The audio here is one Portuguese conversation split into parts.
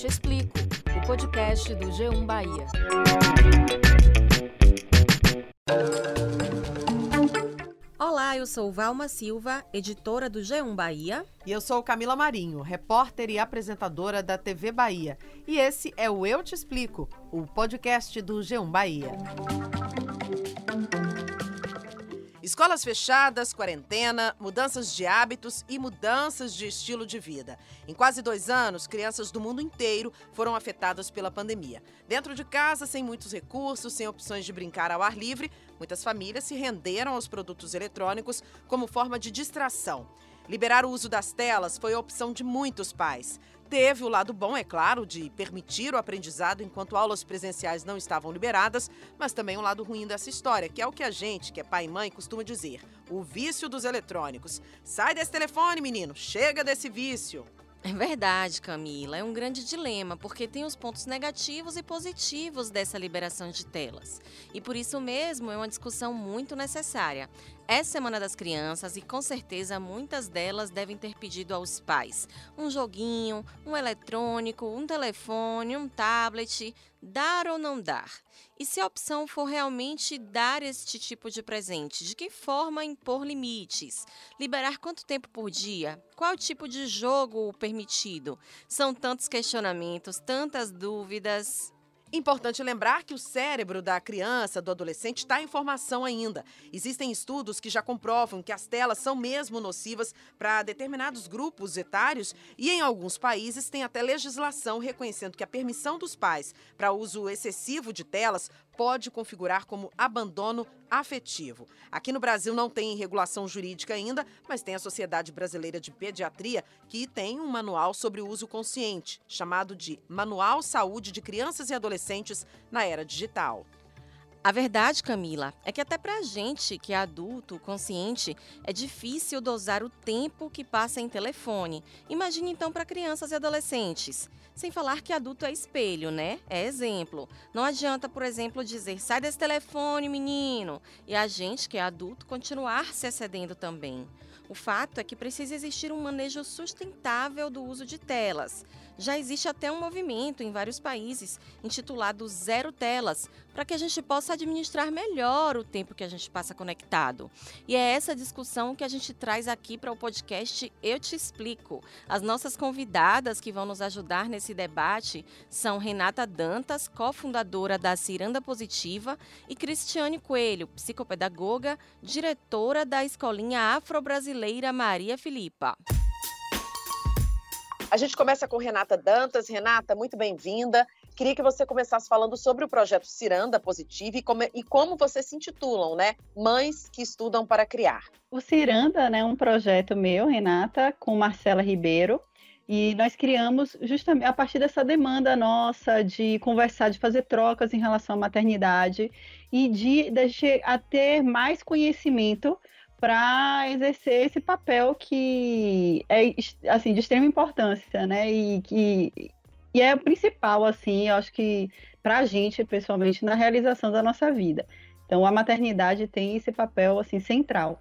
Te Explico, o podcast do G1 Bahia. Olá, eu sou Valma Silva, editora do G1 Bahia. E eu sou Camila Marinho, repórter e apresentadora da TV Bahia. E esse é o Eu Te Explico, o podcast do G1 Bahia. Escolas fechadas, quarentena, mudanças de hábitos e mudanças de estilo de vida. Em quase dois anos, crianças do mundo inteiro foram afetadas pela pandemia. Dentro de casa, sem muitos recursos, sem opções de brincar ao ar livre, muitas famílias se renderam aos produtos eletrônicos como forma de distração. Liberar o uso das telas foi a opção de muitos pais. Teve o lado bom, é claro, de permitir o aprendizado enquanto aulas presenciais não estavam liberadas, mas também o lado ruim dessa história, que é o que a gente, que é pai e mãe, costuma dizer: o vício dos eletrônicos. Sai desse telefone, menino, chega desse vício. É verdade, Camila. É um grande dilema, porque tem os pontos negativos e positivos dessa liberação de telas. E por isso mesmo é uma discussão muito necessária. É Semana das Crianças e com certeza muitas delas devem ter pedido aos pais um joguinho, um eletrônico, um telefone, um tablet, dar ou não dar. E se a opção for realmente dar este tipo de presente, de que forma impor limites? Liberar quanto tempo por dia? Qual tipo de jogo permitido? São tantos questionamentos, tantas dúvidas. Importante lembrar que o cérebro da criança, do adolescente, está em formação ainda. Existem estudos que já comprovam que as telas são mesmo nocivas para determinados grupos etários e, em alguns países, tem até legislação reconhecendo que a permissão dos pais para uso excessivo de telas pode configurar como abandono afetivo. Aqui no Brasil não tem regulação jurídica ainda, mas tem a Sociedade Brasileira de Pediatria que tem um manual sobre o uso consciente, chamado de Manual Saúde de Crianças e Adolescentes na Era Digital. A verdade, Camila, é que até pra gente que é adulto, consciente, é difícil dosar o tempo que passa em telefone. Imagine então para crianças e adolescentes. Sem falar que adulto é espelho, né? É exemplo. Não adianta, por exemplo, dizer sai desse telefone, menino, e a gente que é adulto continuar se excedendo também. O fato é que precisa existir um manejo sustentável do uso de telas. Já existe até um movimento em vários países intitulado Zero Telas, para que a gente possa administrar melhor o tempo que a gente passa conectado. E é essa discussão que a gente traz aqui para o podcast Eu Te Explico. As nossas convidadas que vão nos ajudar nesse debate são Renata Dantas, cofundadora da Ciranda Positiva, e Cristiane Coelho, psicopedagoga, diretora da Escolinha Afro-Brasileira Maria Filipa. A gente começa com Renata Dantas. Renata, muito bem-vinda. Queria que você começasse falando sobre o projeto Ciranda Positiva e como, e como vocês se intitulam, né? Mães que estudam para criar. O Ciranda né, é um projeto meu, Renata, com Marcela Ribeiro. E nós criamos justamente a partir dessa demanda nossa de conversar, de fazer trocas em relação à maternidade e de, de a ter mais conhecimento para exercer esse papel que é assim de extrema importância, né? E que e é o principal, assim, eu acho que para a gente, pessoalmente, na realização da nossa vida. Então, a maternidade tem esse papel assim central.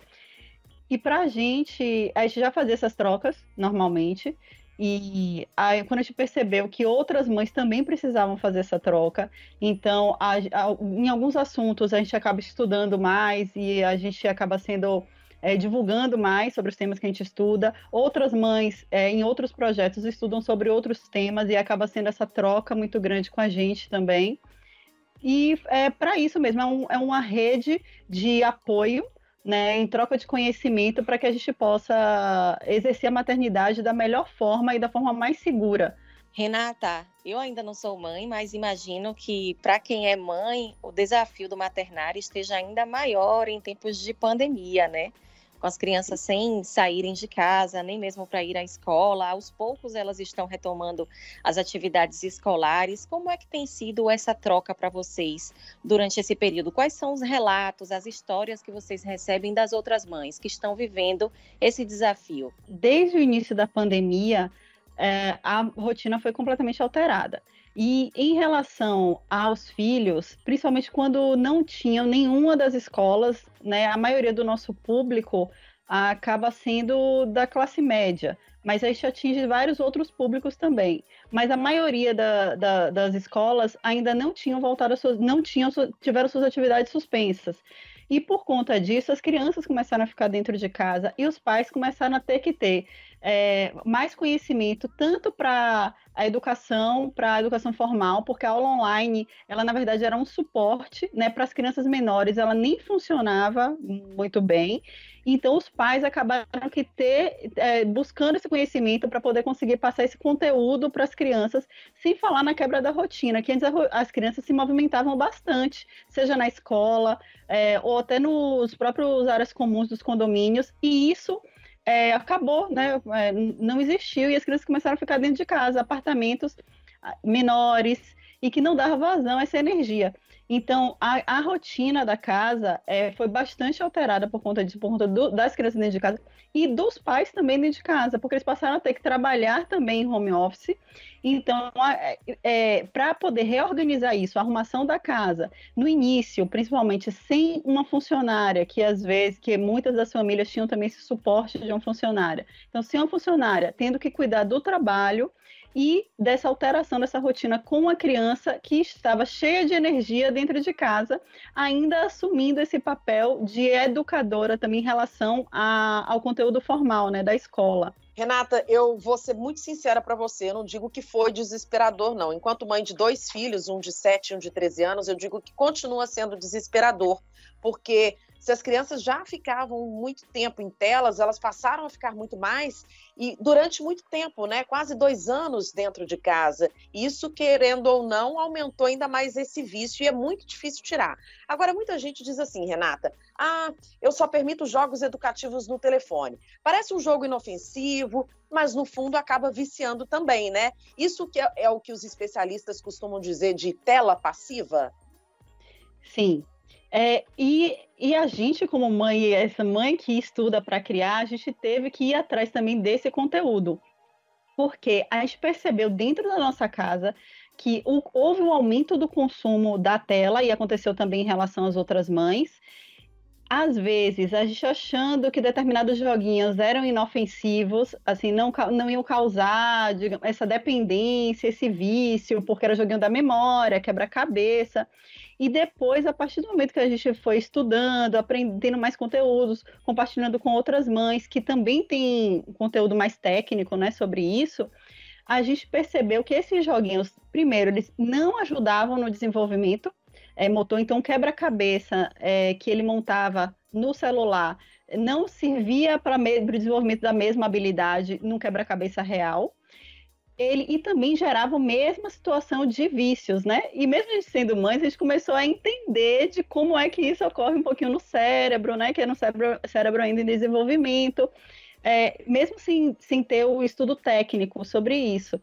E para a gente, a gente já fazia essas trocas normalmente. E aí, quando a gente percebeu que outras mães também precisavam fazer essa troca, então, a, a, em alguns assuntos, a gente acaba estudando mais e a gente acaba sendo é, divulgando mais sobre os temas que a gente estuda. Outras mães, é, em outros projetos, estudam sobre outros temas e acaba sendo essa troca muito grande com a gente também. E é para isso mesmo, é, um, é uma rede de apoio né, em troca de conhecimento para que a gente possa exercer a maternidade da melhor forma e da forma mais segura. Renata, eu ainda não sou mãe, mas imagino que para quem é mãe, o desafio do maternário esteja ainda maior em tempos de pandemia, né? Com as crianças sem saírem de casa, nem mesmo para ir à escola. Aos poucos elas estão retomando as atividades escolares. Como é que tem sido essa troca para vocês durante esse período? Quais são os relatos, as histórias que vocês recebem das outras mães que estão vivendo esse desafio? Desde o início da pandemia, é, a rotina foi completamente alterada. E em relação aos filhos, principalmente quando não tinham nenhuma das escolas, né, a maioria do nosso público acaba sendo da classe média, mas a gente atinge vários outros públicos também. Mas a maioria da, da, das escolas ainda não tinham voltado, suas, não tinham, tiveram suas atividades suspensas. E por conta disso, as crianças começaram a ficar dentro de casa e os pais começaram a ter que ter é, mais conhecimento, tanto para a educação, para a educação formal, porque a aula online, ela na verdade era um suporte né, para as crianças menores, ela nem funcionava muito bem. Então, os pais acabaram que ter, é, buscando esse conhecimento para poder conseguir passar esse conteúdo para as crianças, sem falar na quebra da rotina, que antes as crianças se movimentavam bastante, seja na escola é, ou até nos próprios áreas comuns dos condomínios, e isso é, acabou, né? É, não existiu e as crianças começaram a ficar dentro de casa, apartamentos ah, menores e que não dava vazão a essa energia. Então, a, a rotina da casa é, foi bastante alterada por conta, de, por conta do, das crianças dentro de casa e dos pais também dentro de casa, porque eles passaram a ter que trabalhar também em home office. Então, é, é, para poder reorganizar isso, a arrumação da casa, no início, principalmente sem uma funcionária, que às vezes, que muitas das famílias tinham também esse suporte de uma funcionária. Então, sem uma funcionária tendo que cuidar do trabalho, e dessa alteração dessa rotina com a criança que estava cheia de energia dentro de casa, ainda assumindo esse papel de educadora também em relação a, ao conteúdo formal né, da escola. Renata, eu vou ser muito sincera para você, eu não digo que foi desesperador, não. Enquanto mãe de dois filhos, um de 7 e um de 13 anos, eu digo que continua sendo desesperador, porque se as crianças já ficavam muito tempo em telas, elas passaram a ficar muito mais e durante muito tempo, né? Quase dois anos dentro de casa. Isso, querendo ou não, aumentou ainda mais esse vício e é muito difícil tirar. Agora, muita gente diz assim, Renata: ah, eu só permito jogos educativos no telefone. Parece um jogo inofensivo, mas no fundo acaba viciando também, né? Isso que é, é o que os especialistas costumam dizer de tela passiva? Sim, é, e, e a gente, como mãe, essa mãe que estuda para criar, a gente teve que ir atrás também desse conteúdo. Porque a gente percebeu dentro da nossa casa que houve um aumento do consumo da tela, e aconteceu também em relação às outras mães. Às vezes, a gente achando que determinados joguinhos eram inofensivos, assim, não, não iam causar digamos, essa dependência, esse vício, porque era joguinho da memória, quebra-cabeça. E depois, a partir do momento que a gente foi estudando, aprendendo mais conteúdos, compartilhando com outras mães que também têm conteúdo mais técnico né, sobre isso, a gente percebeu que esses joguinhos, primeiro, eles não ajudavam no desenvolvimento é, motor, então quebra-cabeça é, que ele montava no celular não servia para o desenvolvimento da mesma habilidade num quebra-cabeça real ele e também gerava a mesma situação de vícios, né? E mesmo a gente sendo mães, a gente começou a entender de como é que isso ocorre um pouquinho no cérebro, né? Que é no cérebro, cérebro ainda em desenvolvimento, é, mesmo sem, sem ter o estudo técnico sobre isso.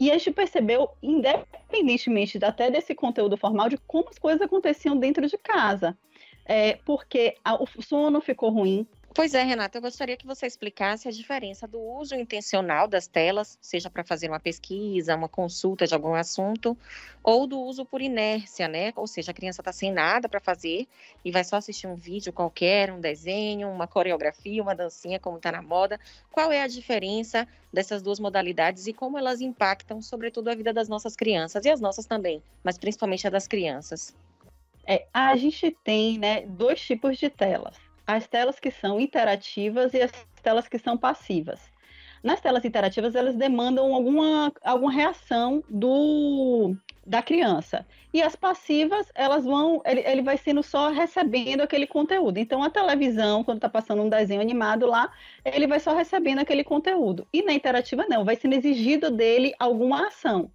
E a gente percebeu, independentemente até desse conteúdo formal, de como as coisas aconteciam dentro de casa. É, porque a, o sono ficou ruim, Pois é, Renata, eu gostaria que você explicasse a diferença do uso intencional das telas, seja para fazer uma pesquisa, uma consulta de algum assunto, ou do uso por inércia, né? Ou seja, a criança está sem nada para fazer e vai só assistir um vídeo qualquer, um desenho, uma coreografia, uma dancinha, como está na moda. Qual é a diferença dessas duas modalidades e como elas impactam, sobretudo, a vida das nossas crianças e as nossas também, mas principalmente a das crianças? É, a gente tem né, dois tipos de telas as telas que são interativas e as telas que são passivas. Nas telas interativas, elas demandam alguma, alguma reação do, da criança. E as passivas, elas vão, ele, ele vai sendo só recebendo aquele conteúdo. Então, a televisão, quando está passando um desenho animado lá, ele vai só recebendo aquele conteúdo. E na interativa, não, vai sendo exigido dele alguma ação.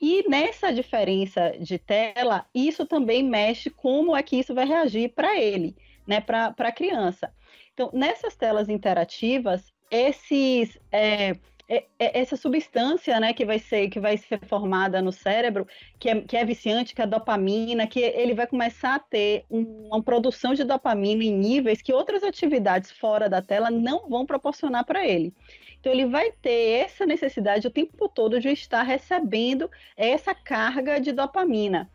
E nessa diferença de tela, isso também mexe como é que isso vai reagir para ele né, para a criança. Então, nessas telas interativas, esses, é, é, é, essa substância né, que, vai ser, que vai ser formada no cérebro, que é, que é viciante, que é a dopamina, que ele vai começar a ter uma produção de dopamina em níveis que outras atividades fora da tela não vão proporcionar para ele. Então, ele vai ter essa necessidade o tempo todo de estar recebendo essa carga de dopamina.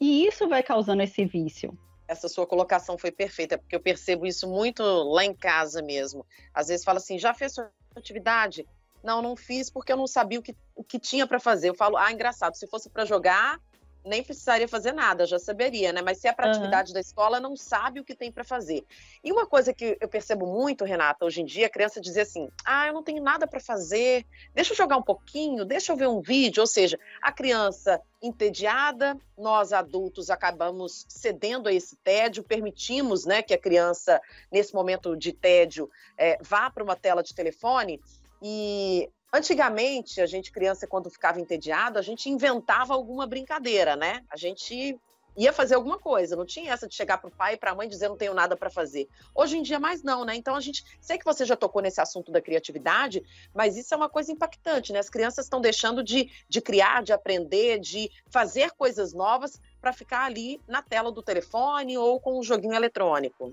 E isso vai causando esse vício essa sua colocação foi perfeita, porque eu percebo isso muito lá em casa mesmo. Às vezes fala assim, já fez sua atividade? Não, não fiz porque eu não sabia o que, o que tinha para fazer. Eu falo, ah, engraçado, se fosse para jogar, nem precisaria fazer nada, já saberia, né? Mas se é para uhum. atividade da escola, não sabe o que tem para fazer. E uma coisa que eu percebo muito, Renata, hoje em dia, a criança dizer assim: "Ah, eu não tenho nada para fazer. Deixa eu jogar um pouquinho, deixa eu ver um vídeo". Ou seja, a criança entediada, nós adultos acabamos cedendo a esse tédio, permitimos, né, que a criança nesse momento de tédio é, vá para uma tela de telefone e Antigamente, a gente, criança, quando ficava entediado, a gente inventava alguma brincadeira, né? A gente ia fazer alguma coisa, não tinha essa de chegar para o pai e para a mãe dizer não tenho nada para fazer. Hoje em dia mais não, né? Então a gente, sei que você já tocou nesse assunto da criatividade, mas isso é uma coisa impactante, né? As crianças estão deixando de, de criar, de aprender, de fazer coisas novas para ficar ali na tela do telefone ou com um joguinho eletrônico.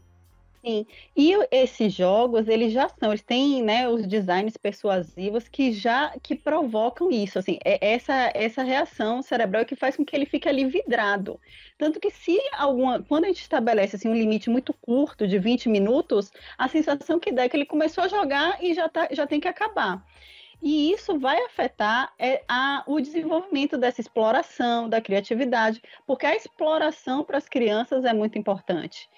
Sim, e esses jogos, eles já são, eles têm, né, os designs persuasivos que já que provocam isso, assim, é essa essa reação cerebral que faz com que ele fique ali vidrado. Tanto que se alguma, quando a gente estabelece assim um limite muito curto de 20 minutos, a sensação que dá é que ele começou a jogar e já tá, já tem que acabar. E isso vai afetar é, a, o desenvolvimento dessa exploração, da criatividade, porque a exploração para as crianças é muito importante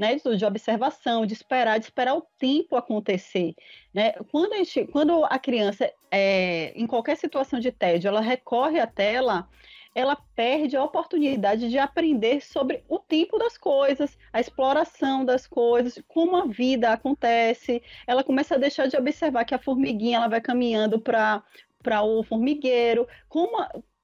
né, de observação, de esperar, de esperar o tempo acontecer. Né? Quando, a gente, quando a criança, é, em qualquer situação de tédio, ela recorre à tela, ela perde a oportunidade de aprender sobre o tempo das coisas, a exploração das coisas, como a vida acontece. Ela começa a deixar de observar que a formiguinha ela vai caminhando para para o formigueiro, como,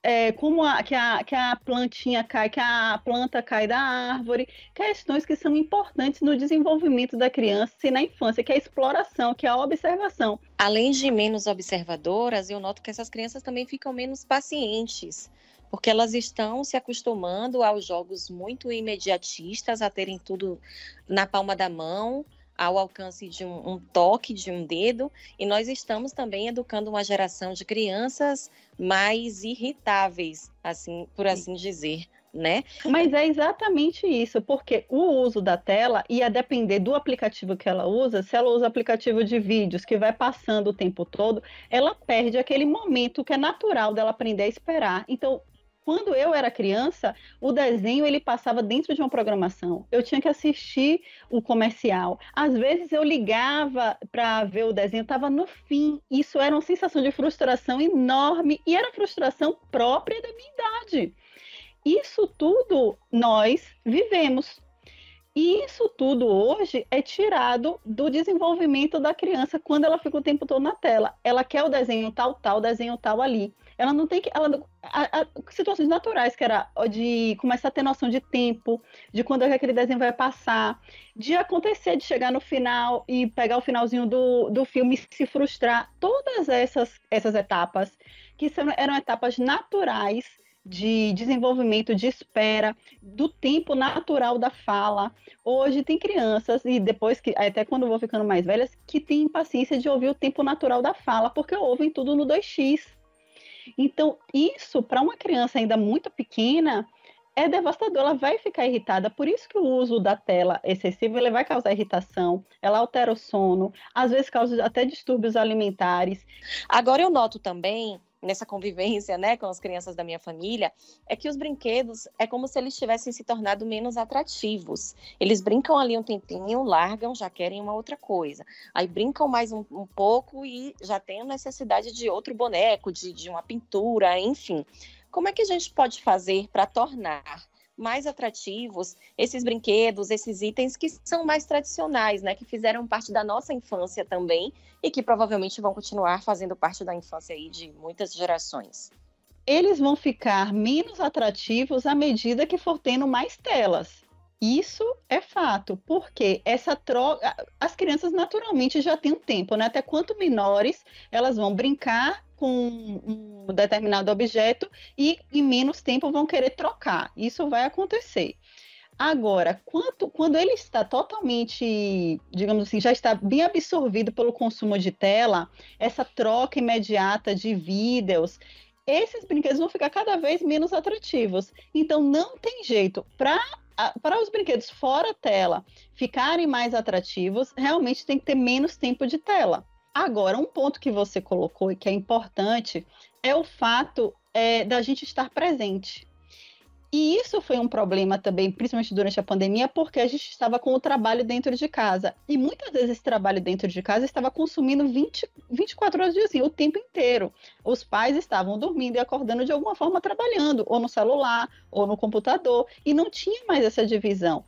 é, como a, que, a, que a plantinha cai, que a planta cai da árvore, questões que são importantes no desenvolvimento da criança e na infância, que é a exploração, que é a observação. Além de menos observadoras, eu noto que essas crianças também ficam menos pacientes porque elas estão se acostumando aos jogos muito imediatistas, a terem tudo na palma da mão, ao alcance de um, um, toque de um dedo, e nós estamos também educando uma geração de crianças mais irritáveis, assim, por assim dizer. Né? Mas é exatamente isso, porque o uso da tela ia depender do aplicativo que ela usa. Se ela usa aplicativo de vídeos que vai passando o tempo todo, ela perde aquele momento que é natural dela aprender a esperar. Então, quando eu era criança, o desenho ele passava dentro de uma programação. Eu tinha que assistir o comercial. Às vezes eu ligava para ver o desenho, estava no fim. Isso era uma sensação de frustração enorme e era frustração própria da minha idade. Isso tudo nós vivemos. E isso tudo hoje é tirado do desenvolvimento da criança quando ela fica o tempo todo na tela. Ela quer o desenho tal, tal, desenho tal ali. Ela não tem que. Ela, a, a, situações naturais, que era de começar a ter noção de tempo, de quando é aquele desenho vai passar, de acontecer, de chegar no final e pegar o finalzinho do, do filme e se frustrar. Todas essas, essas etapas, que são, eram etapas naturais de desenvolvimento, de espera, do tempo natural da fala. Hoje tem crianças, e depois que, até quando vou ficando mais velhas, que têm paciência de ouvir o tempo natural da fala, porque ouvem tudo no 2x. Então, isso, para uma criança ainda muito pequena, é devastador, ela vai ficar irritada. Por isso que o uso da tela excessivo ele vai causar irritação, ela altera o sono, às vezes causa até distúrbios alimentares. Agora eu noto também nessa convivência, né, com as crianças da minha família, é que os brinquedos é como se eles tivessem se tornado menos atrativos. Eles brincam ali um tempinho, largam, já querem uma outra coisa. Aí brincam mais um, um pouco e já têm necessidade de outro boneco, de, de uma pintura, enfim. Como é que a gente pode fazer para tornar mais atrativos esses brinquedos, esses itens que são mais tradicionais, né, que fizeram parte da nossa infância também e que provavelmente vão continuar fazendo parte da infância aí de muitas gerações. Eles vão ficar menos atrativos à medida que for tendo mais telas. Isso é fato, porque essa troca, as crianças naturalmente já têm um tempo, né? Até quanto menores, elas vão brincar com um determinado objeto e em menos tempo vão querer trocar. Isso vai acontecer. Agora, quanto, quando ele está totalmente, digamos assim, já está bem absorvido pelo consumo de tela, essa troca imediata de vídeos, esses brinquedos vão ficar cada vez menos atrativos. Então, não tem jeito. Para para os brinquedos fora tela ficarem mais atrativos, realmente tem que ter menos tempo de tela. Agora, um ponto que você colocou e que é importante é o fato é, da gente estar presente. E isso foi um problema também, principalmente durante a pandemia, porque a gente estava com o trabalho dentro de casa. E muitas vezes esse trabalho dentro de casa estava consumindo 20, 24 horas de assim, o tempo inteiro. Os pais estavam dormindo e acordando de alguma forma trabalhando, ou no celular, ou no computador, e não tinha mais essa divisão.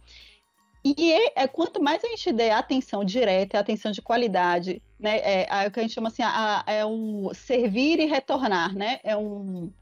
E é, é, quanto mais a gente der atenção direta, atenção de qualidade, né? É, o que a gente chama assim, a, é um servir e retornar, né? É um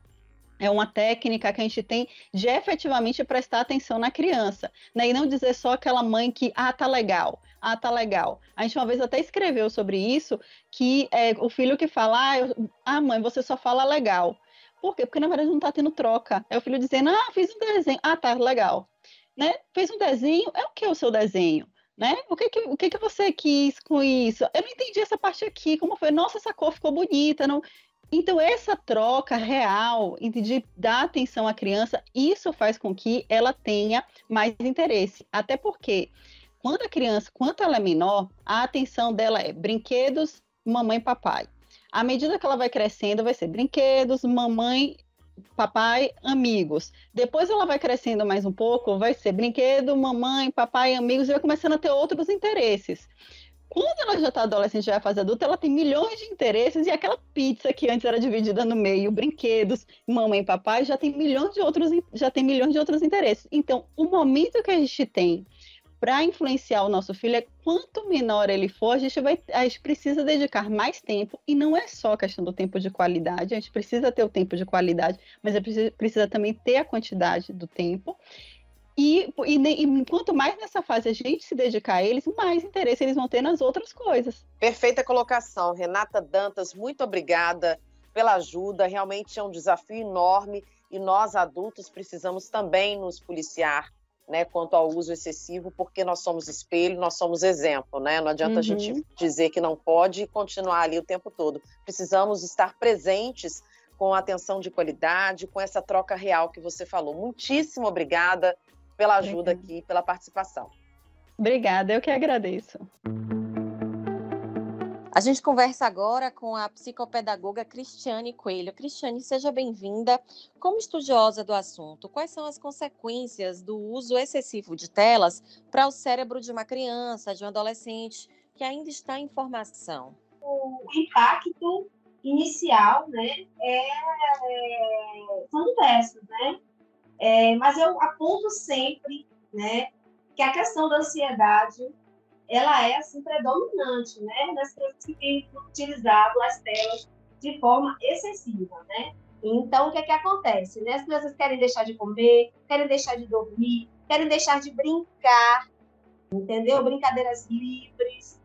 é uma técnica que a gente tem de efetivamente prestar atenção na criança, né? E não dizer só aquela mãe que, ah, tá legal, ah, tá legal. A gente uma vez até escreveu sobre isso, que é o filho que fala, ah, eu, ah mãe, você só fala legal. Por quê? Porque na verdade não tá tendo troca. É o filho dizendo, ah, fiz um desenho, ah, tá, legal. Né? Fez um desenho, é o que é o seu desenho? Né? O que que, o que que você quis com isso? Eu não entendi essa parte aqui, como foi? Nossa, essa cor ficou bonita, não... Então, essa troca real de dar atenção à criança, isso faz com que ela tenha mais interesse. Até porque, quando a criança, quanto ela é menor, a atenção dela é brinquedos, mamãe papai. À medida que ela vai crescendo, vai ser brinquedos, mamãe, papai, amigos. Depois ela vai crescendo mais um pouco, vai ser brinquedo, mamãe, papai, amigos, e vai começando a ter outros interesses. Quando ela já está adolescente, já é fase adulta, ela tem milhões de interesses e aquela pizza que antes era dividida no meio, brinquedos, mamãe e papai, já tem milhões de outros, já tem milhões de outros interesses. Então, o momento que a gente tem para influenciar o nosso filho é quanto menor ele for, a gente vai, a gente precisa dedicar mais tempo e não é só questão do tempo de qualidade, a gente precisa ter o tempo de qualidade, mas a gente precisa também ter a quantidade do tempo. E, e, e, quanto mais nessa fase a gente se dedicar a eles, mais interesse eles vão ter nas outras coisas. Perfeita colocação, Renata Dantas, muito obrigada pela ajuda. Realmente é um desafio enorme e nós adultos precisamos também nos policiar, né, quanto ao uso excessivo, porque nós somos espelho, nós somos exemplo, né? Não adianta uhum. a gente dizer que não pode e continuar ali o tempo todo. Precisamos estar presentes com atenção de qualidade, com essa troca real que você falou. Muitíssimo obrigada pela ajuda Obrigada. aqui, pela participação. Obrigada, eu que agradeço. A gente conversa agora com a psicopedagoga Cristiane Coelho. Cristiane, seja bem-vinda. Como estudiosa do assunto, quais são as consequências do uso excessivo de telas para o cérebro de uma criança, de um adolescente que ainda está em formação? O impacto inicial, né, é, é, são diversos, né? É, mas eu aponto sempre, né, que a questão da ansiedade, ela é assim predominante, né, nas pessoas que têm utilizado as telas de forma excessiva, né? Então, o que é que acontece? Né? As crianças querem deixar de comer, querem deixar de dormir, querem deixar de brincar, entendeu? Brincadeiras livres,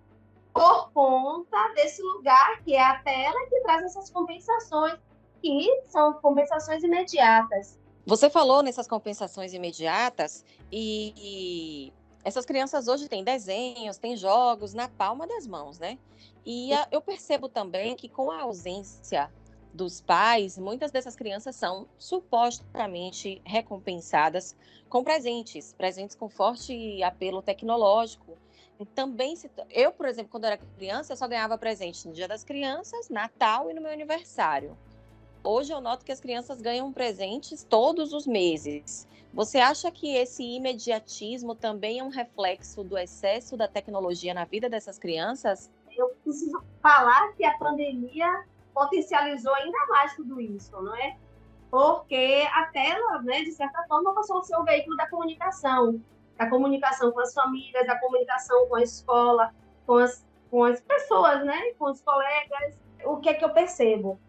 por conta desse lugar que é a tela que traz essas compensações, que são compensações imediatas. Você falou nessas compensações imediatas e, e, essas crianças hoje têm desenhos, têm jogos na palma das mãos, né? E a, eu percebo também que com a ausência dos pais, muitas dessas crianças são supostamente recompensadas com presentes, presentes com forte apelo tecnológico. E também, se, eu, por exemplo, quando era criança, eu só ganhava presente no Dia das Crianças, Natal e no meu aniversário. Hoje eu noto que as crianças ganham presentes todos os meses. Você acha que esse imediatismo também é um reflexo do excesso da tecnologia na vida dessas crianças? Eu preciso falar que a pandemia potencializou ainda mais tudo isso, não é? Porque a tela, né, de certa forma, passou a ser o veículo da comunicação, da comunicação com as famílias, da comunicação com a escola, com as, com as pessoas, né, com os colegas. O que é que eu percebo?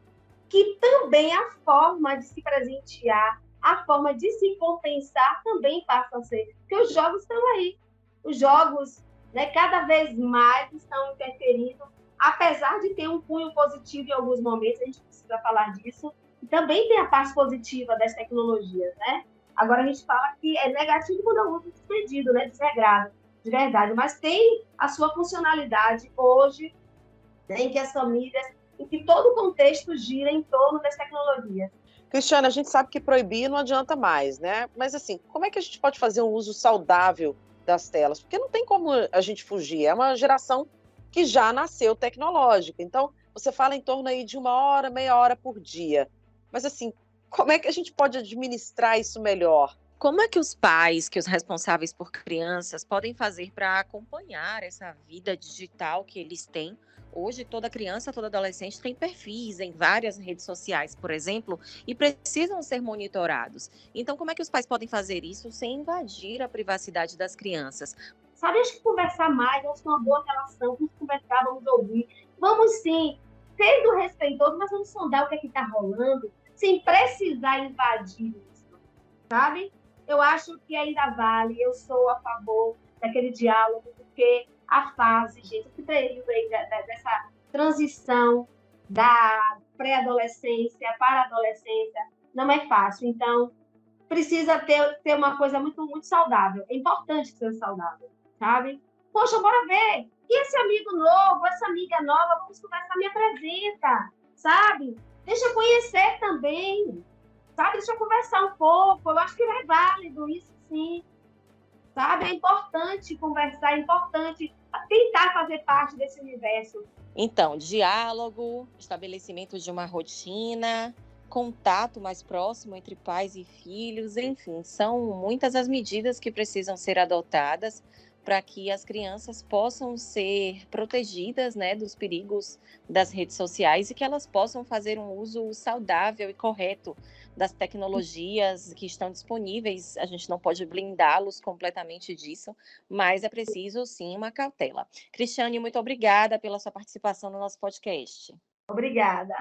Que também a forma de se presentear, a forma de se compensar também passa a ser. Porque os jogos estão aí. Os jogos, né, cada vez mais estão interferindo, apesar de ter um cunho positivo em alguns momentos, a gente precisa falar disso. Também tem a parte positiva das tecnologias, né? Agora a gente fala que é negativo quando é uso despedido, né, desregrado, de verdade, mas tem a sua funcionalidade hoje, né, em que as famílias em que todo o contexto gira em torno das tecnologias. Cristiana, a gente sabe que proibir não adianta mais, né? Mas assim, como é que a gente pode fazer um uso saudável das telas? Porque não tem como a gente fugir. É uma geração que já nasceu tecnológica. Então, você fala em torno aí de uma hora, meia hora por dia. Mas assim, como é que a gente pode administrar isso melhor? Como é que os pais, que os responsáveis por crianças, podem fazer para acompanhar essa vida digital que eles têm? Hoje, toda criança, toda adolescente tem perfis em várias redes sociais, por exemplo, e precisam ser monitorados. Então, como é que os pais podem fazer isso sem invadir a privacidade das crianças? Sabe, acho que conversar mais, acho que uma boa relação, vamos conversar, vamos ouvir. Vamos sim, sendo respeitoso, mas vamos sondar o que é que está rolando, sem precisar invadir isso, sabe? Eu acho que ainda vale, eu sou a favor daquele diálogo, porque a fase, gente, esse período aí dessa transição da pré-adolescência para a adolescência não é fácil. Então, precisa ter, ter uma coisa muito, muito saudável. É importante ser saudável, sabe? Poxa, bora ver. E esse amigo novo, essa amiga nova, vamos conversar, me apresenta, sabe? Deixa eu conhecer também sabe? Deixa eu conversar um pouco. Eu acho que é válido isso sim. Sabe? É importante conversar, é importante tentar fazer parte desse universo. Então, diálogo, estabelecimento de uma rotina, contato mais próximo entre pais e filhos, enfim, são muitas as medidas que precisam ser adotadas para que as crianças possam ser protegidas né, dos perigos das redes sociais e que elas possam fazer um uso saudável e correto das tecnologias que estão disponíveis. A gente não pode blindá-los completamente disso, mas é preciso sim uma cautela. Cristiane, muito obrigada pela sua participação no nosso podcast. Obrigada.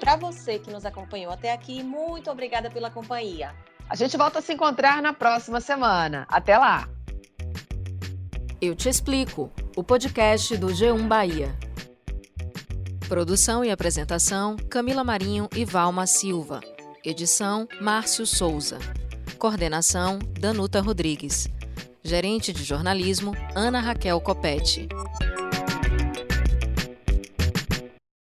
Para você que nos acompanhou até aqui, muito obrigada pela companhia. A gente volta a se encontrar na próxima semana. Até lá! Eu te explico. O podcast do G1 Bahia. Produção e apresentação: Camila Marinho e Valma Silva. Edição: Márcio Souza. Coordenação: Danuta Rodrigues. Gerente de jornalismo: Ana Raquel Copete.